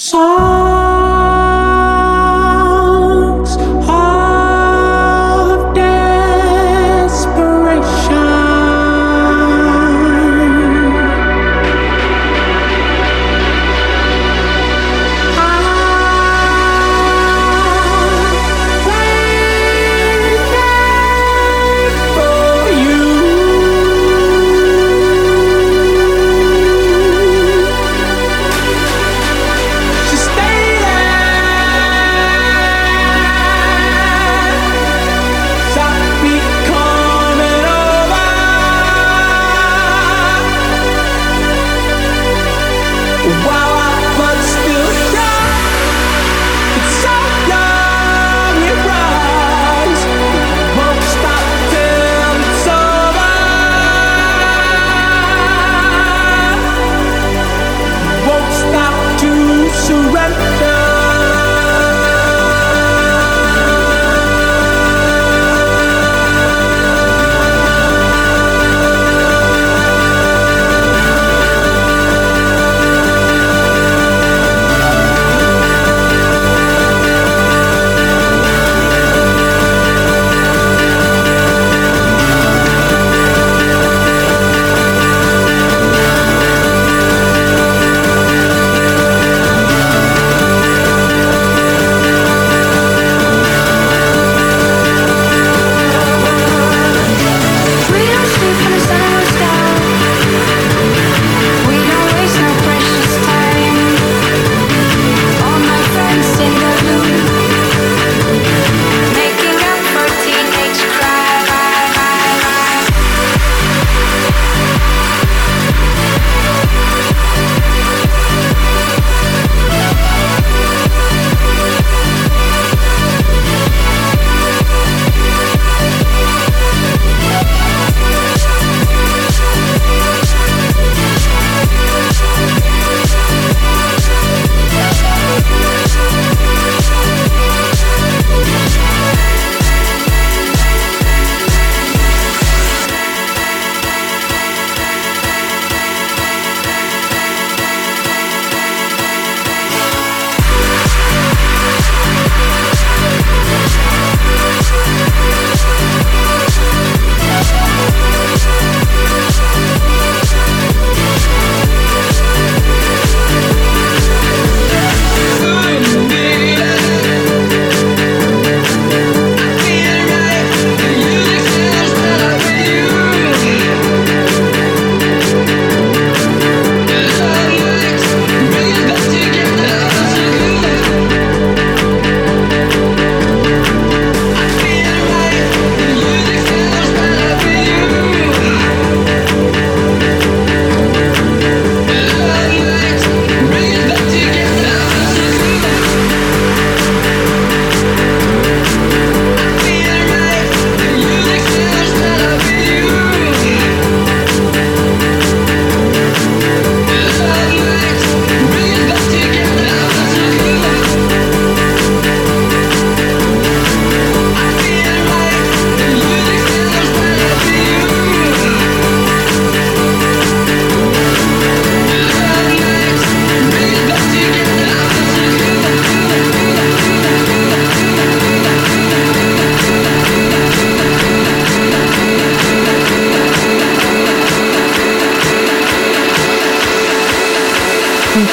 Canitrot.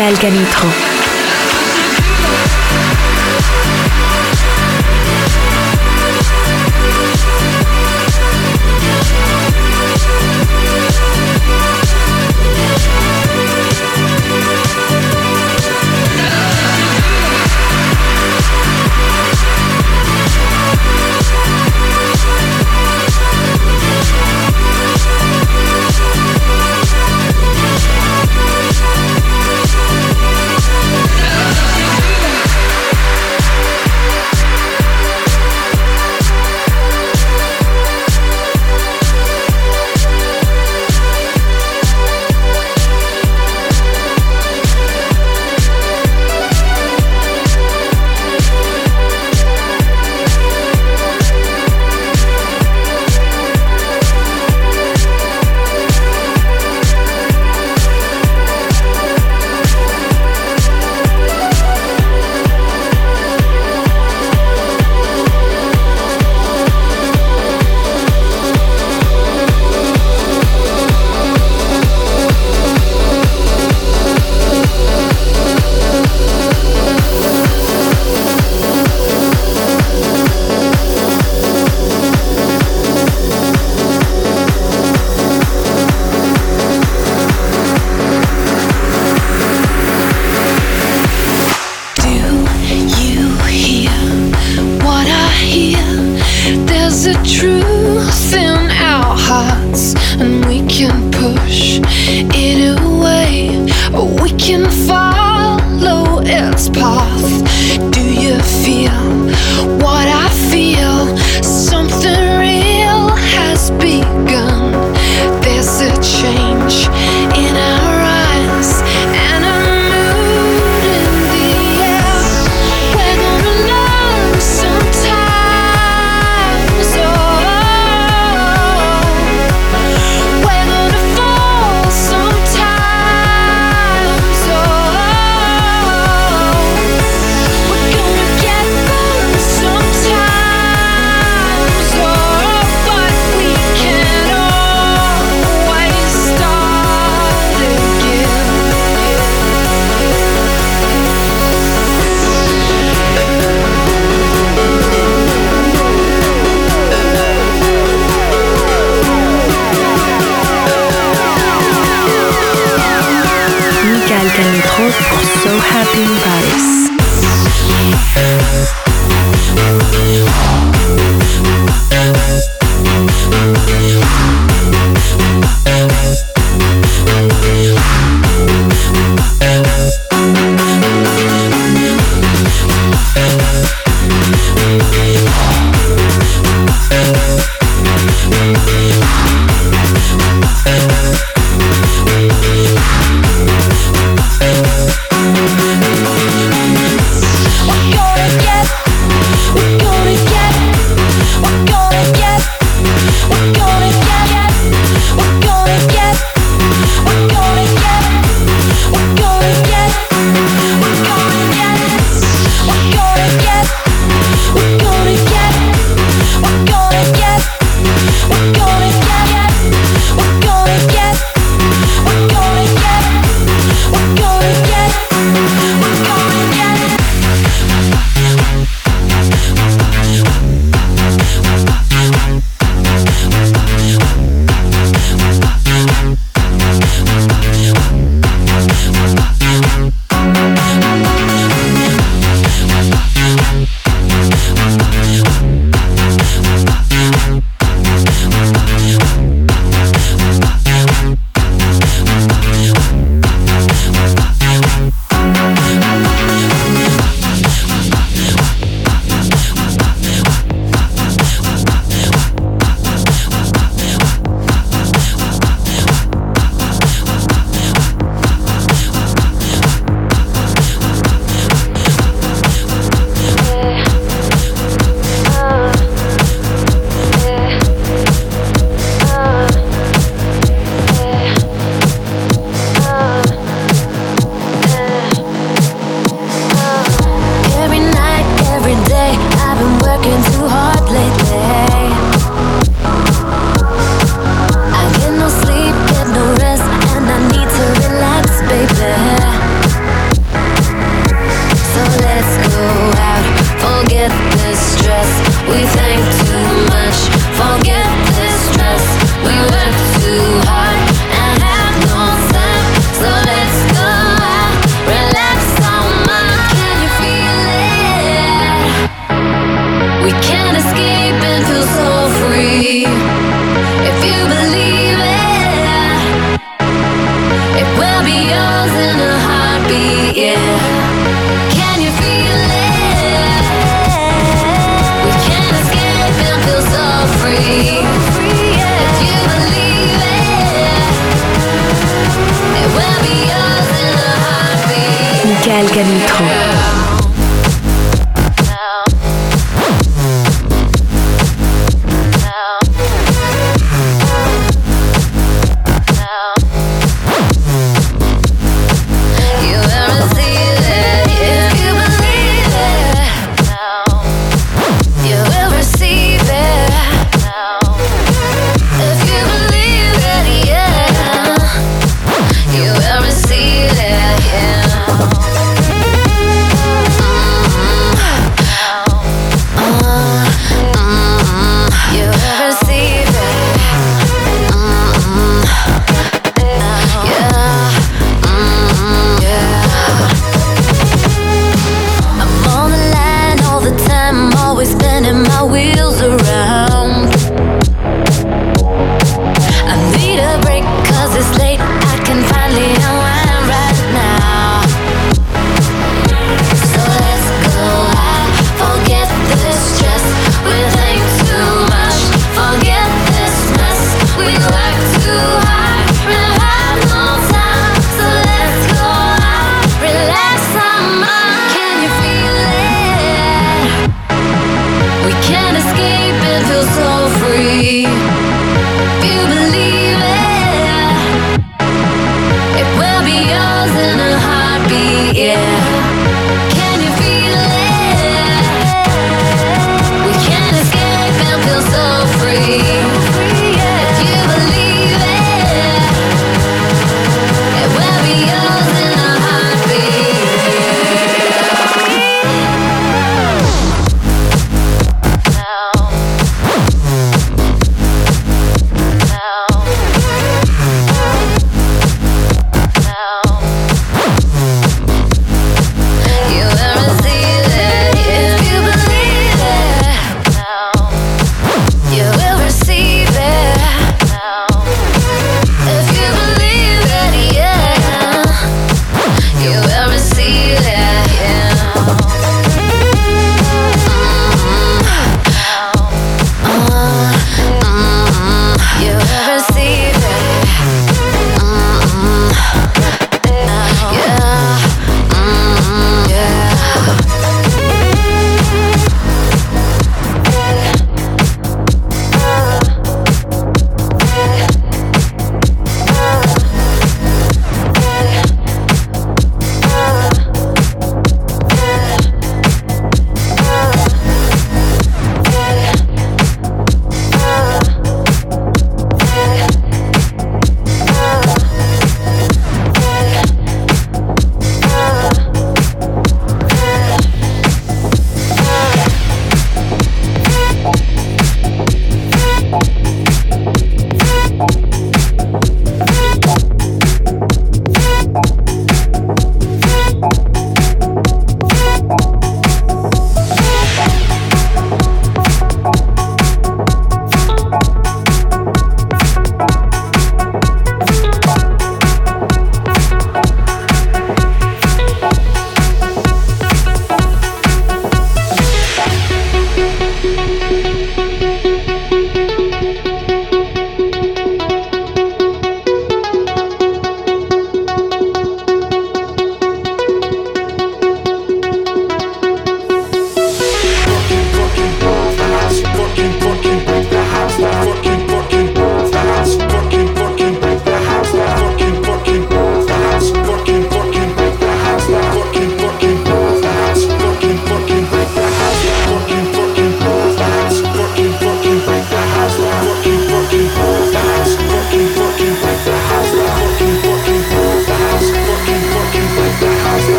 Michael Canitrot. hearts and we can push it away, or we can follow its path.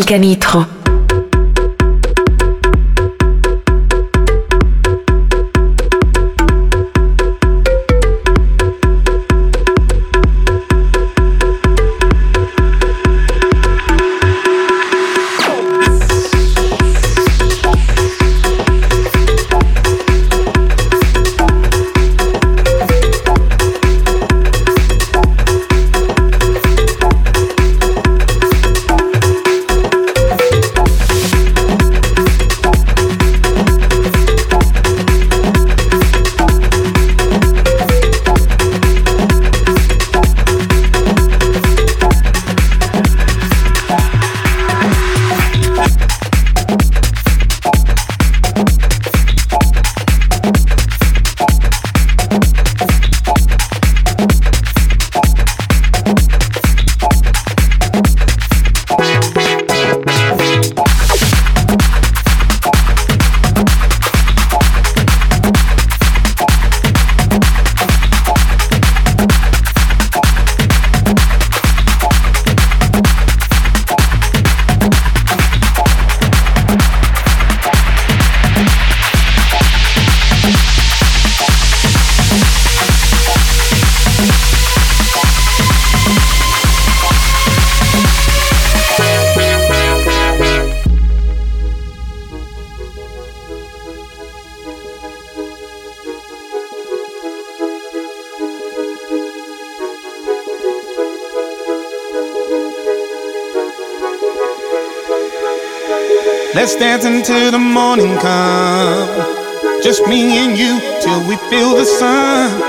Alcanitro. Until the morning come. Just me and you till we feel the sun.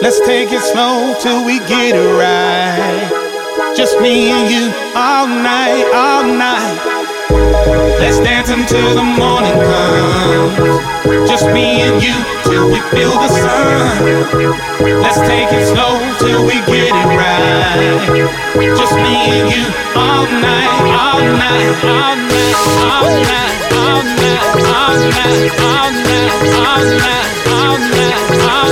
Let's take it slow till we get it right. Just me and you all night, all night. Let's dance until the morning comes. Just me and you till we feel the sun. Let's take it slow till we get it right. Just me and you all night, all night, all night, all night, all night, all night, all night, all night, all night,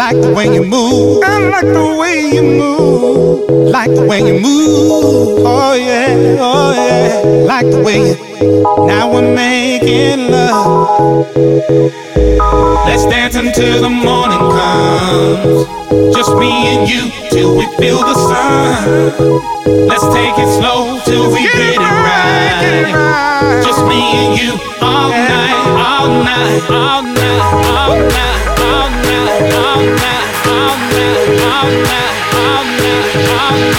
Like the way you move. I like the way you move. Like the way you move. Oh yeah, oh yeah. Like the way you. Now we're making love. Let's dance until the morning comes. Just me and you till we feel the sun. Let's take it slow till we get, it, right. Just me and you all night, all night, all night I'm now all night, all night. Yeah.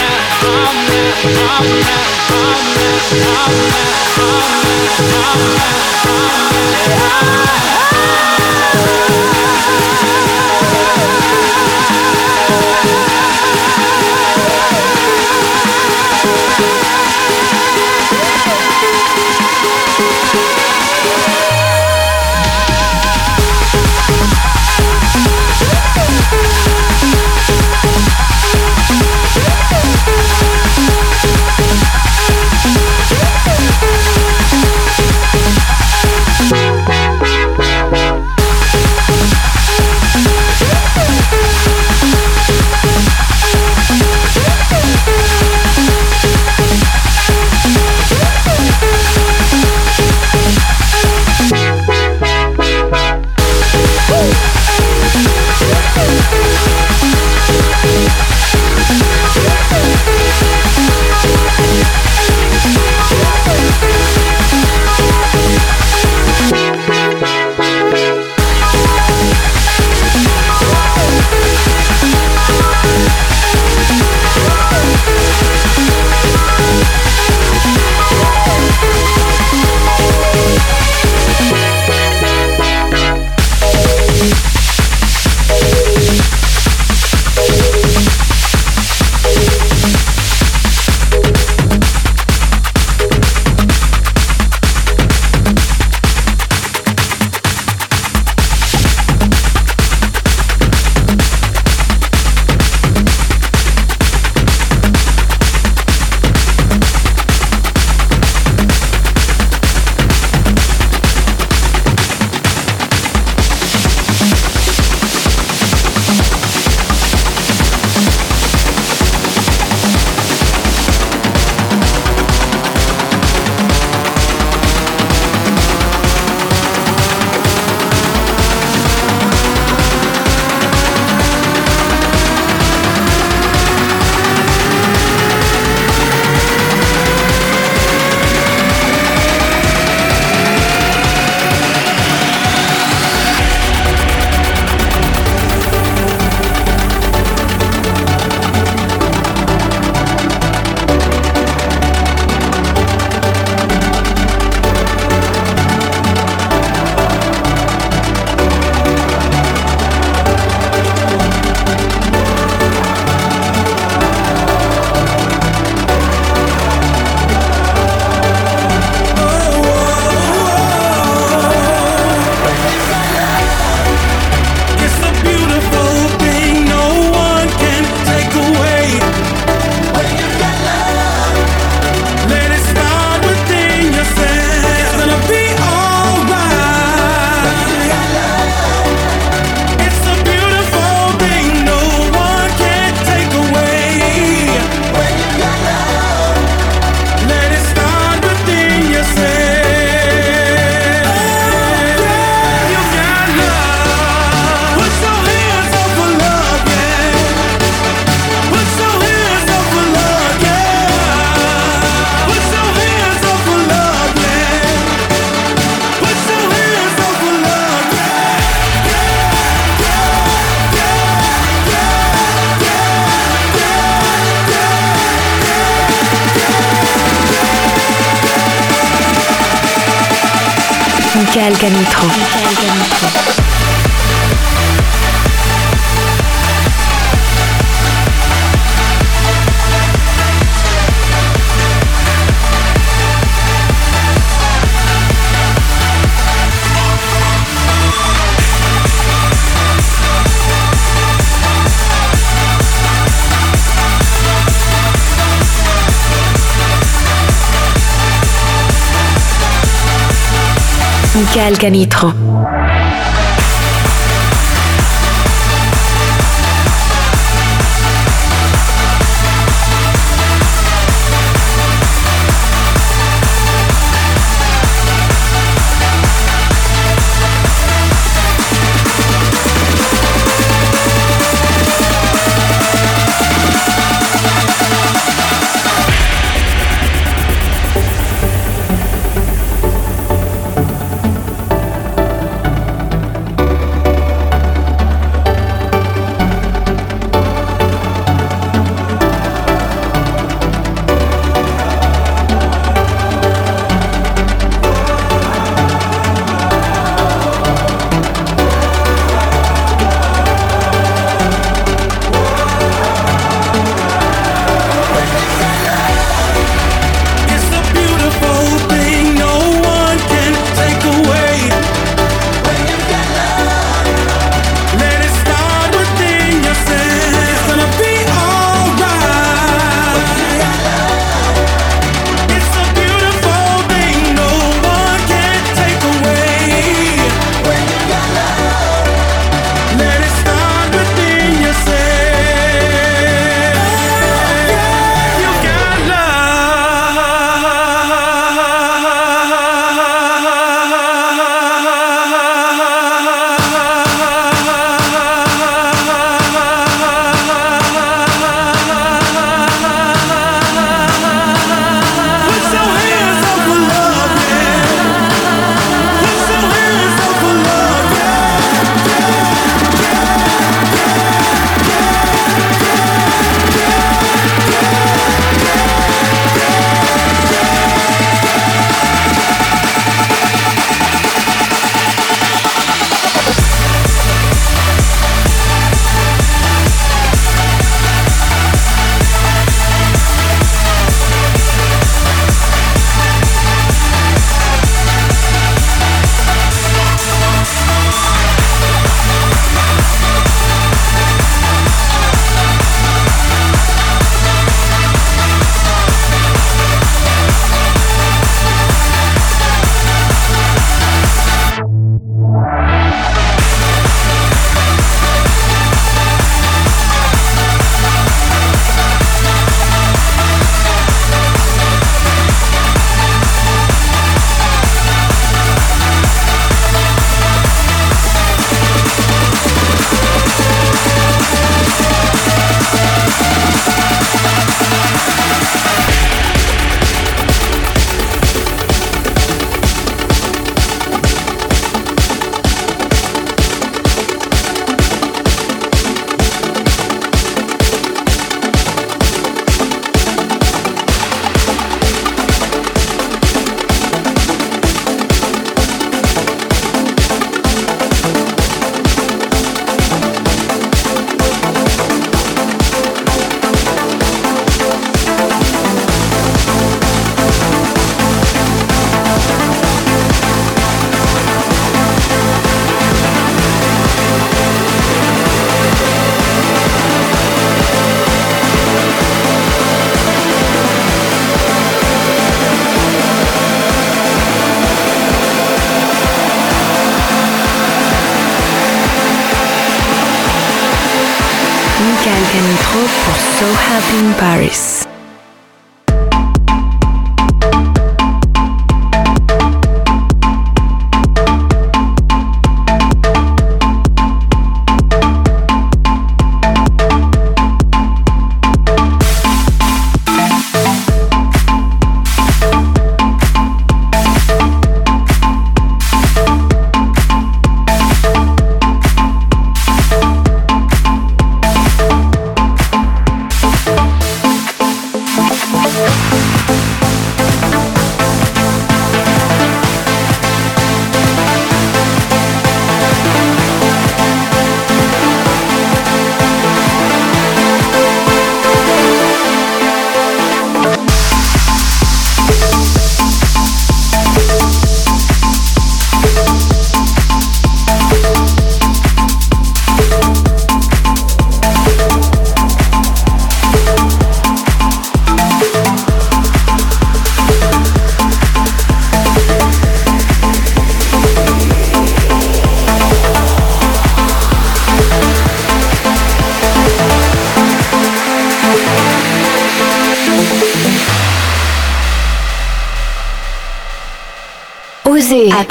Canitro.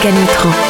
Volcanitro.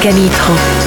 Michael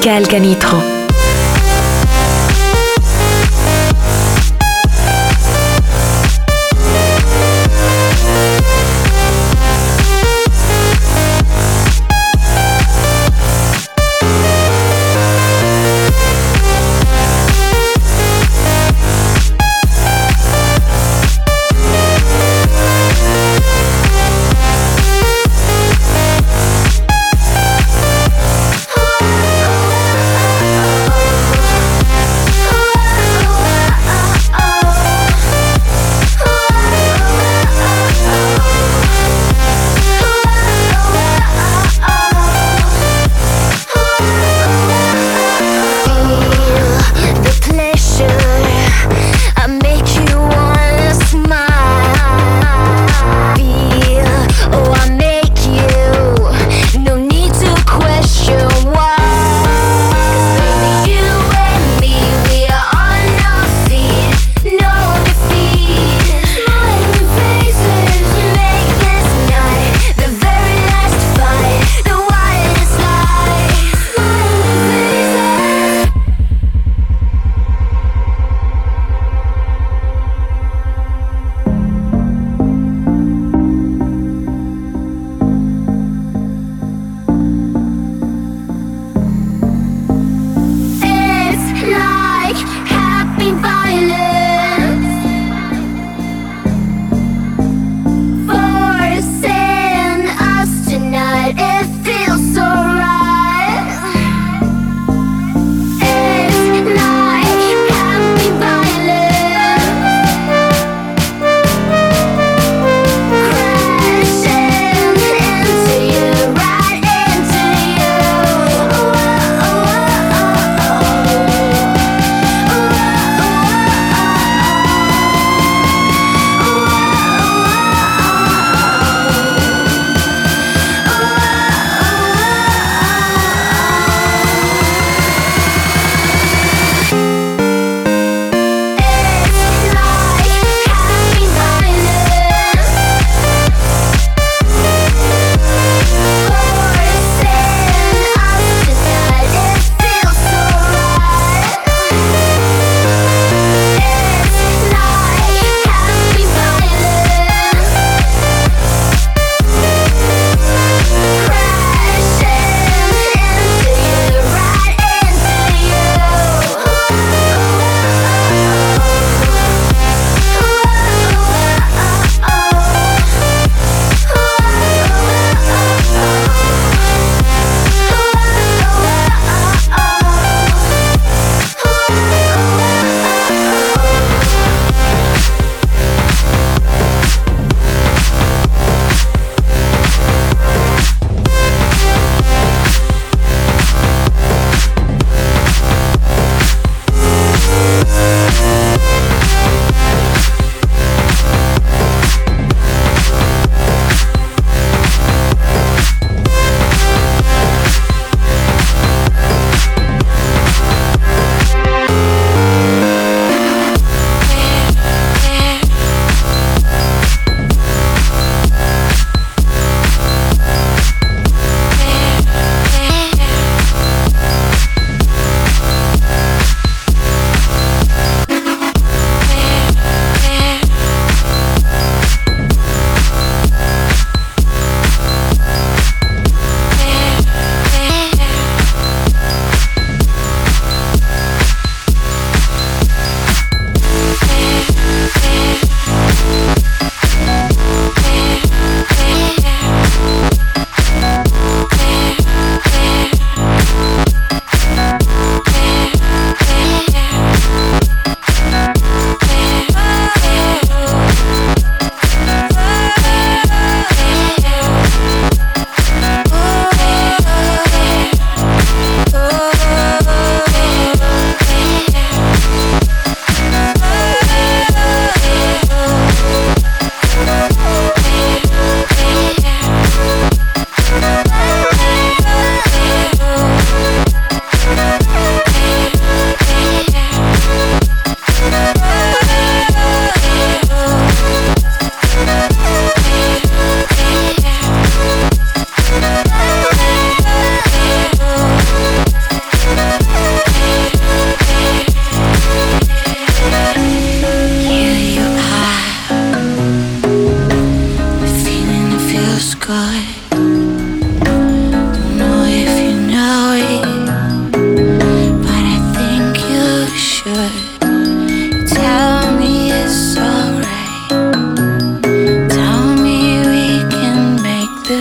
Canitrot.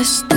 understand.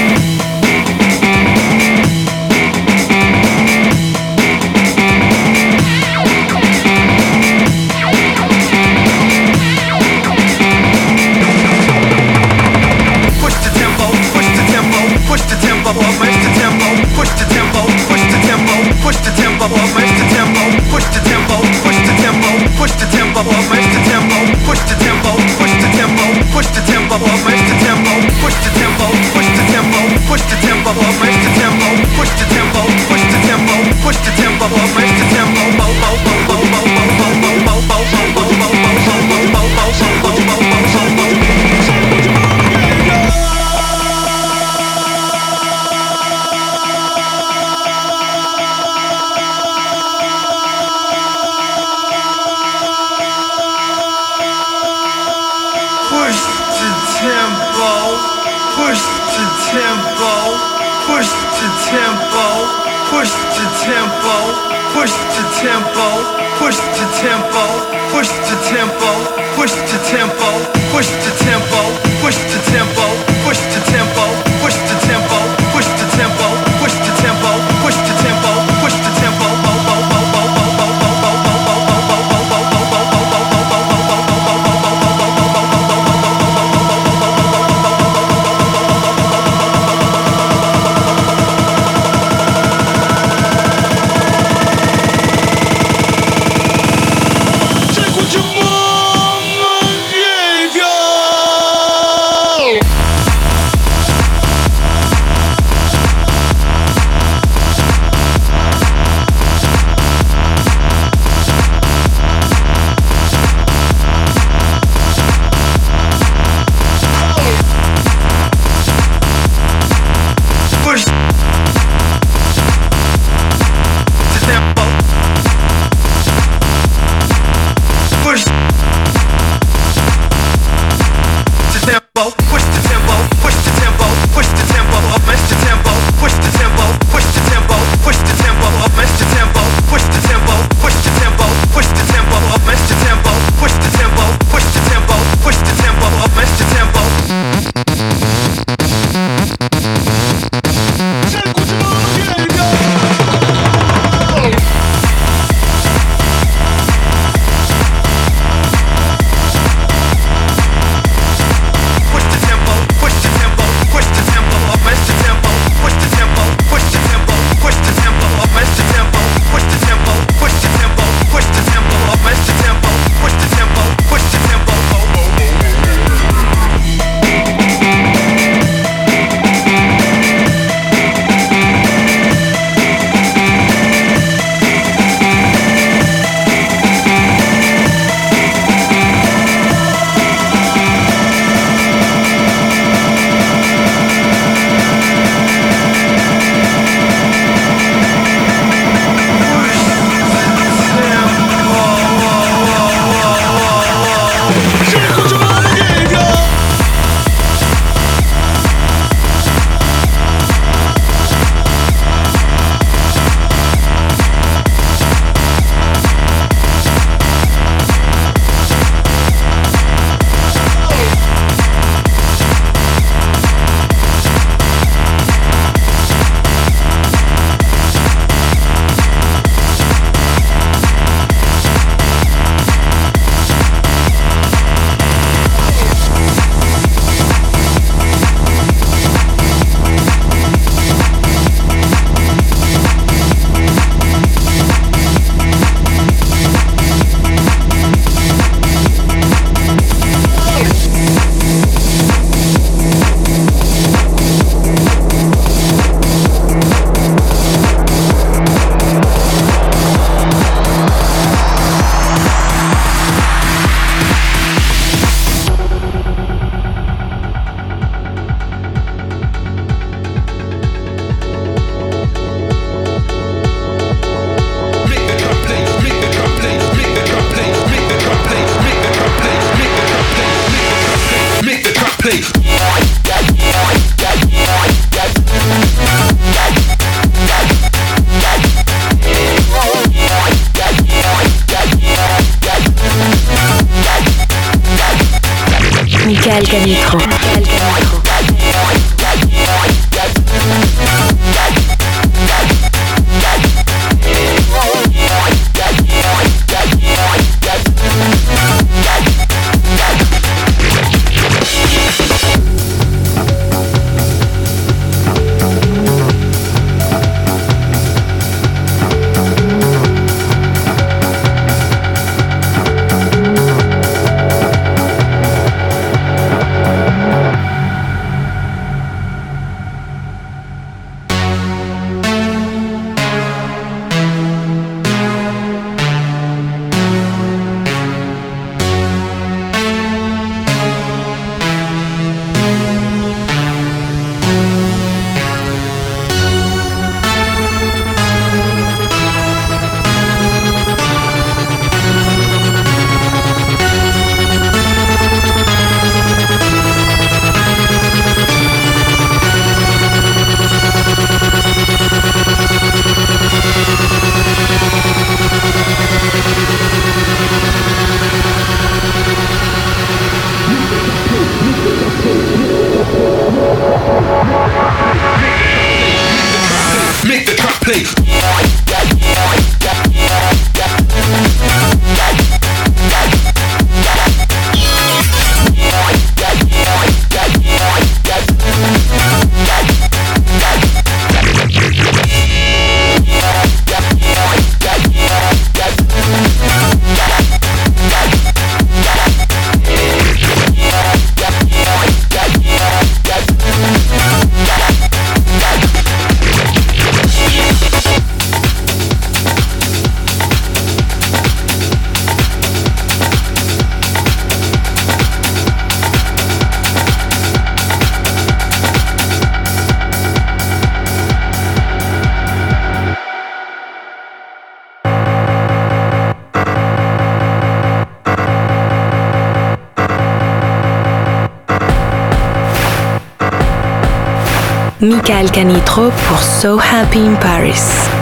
Michael Canitro pour So Happy in Paris.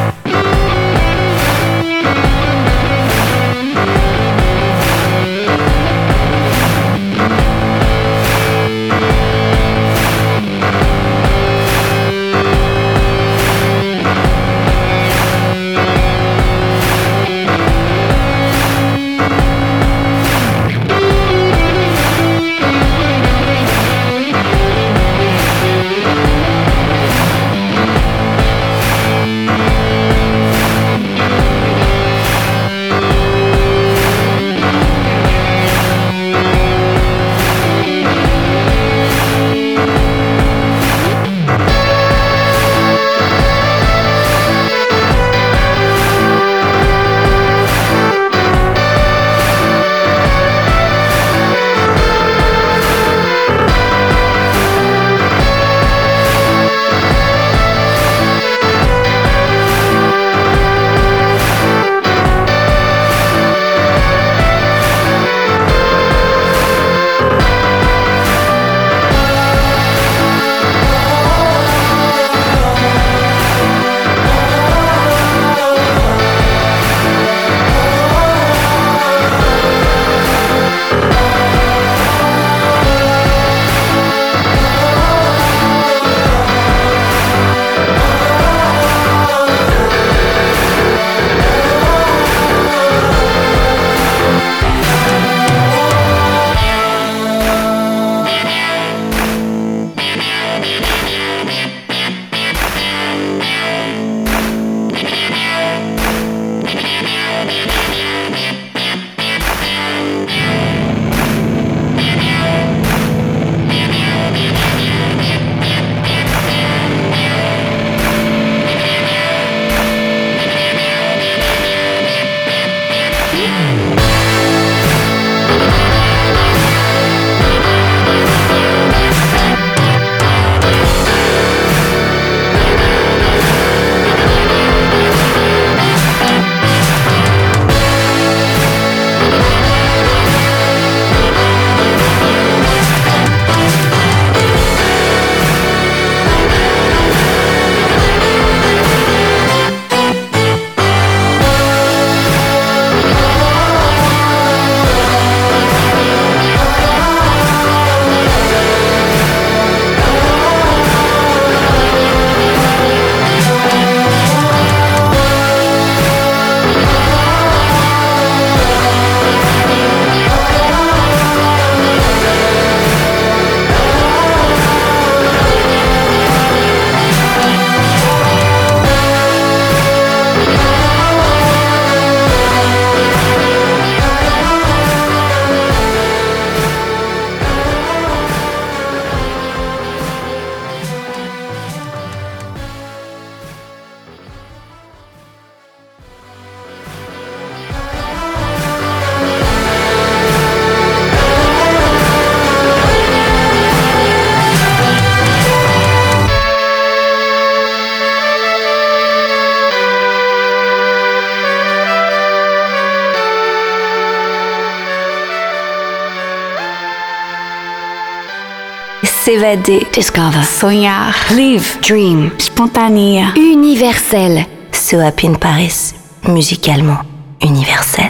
S'évader. Discover. Sonhar. Live. Dream. Spontanea. Universel. So Happy in Paris, musicalement universel.